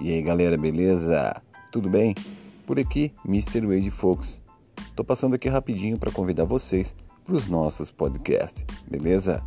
E aí galera, beleza? Tudo bem? Por aqui, Mr. Wade Fox. Tô passando aqui rapidinho para convidar vocês para os nossos podcasts, beleza?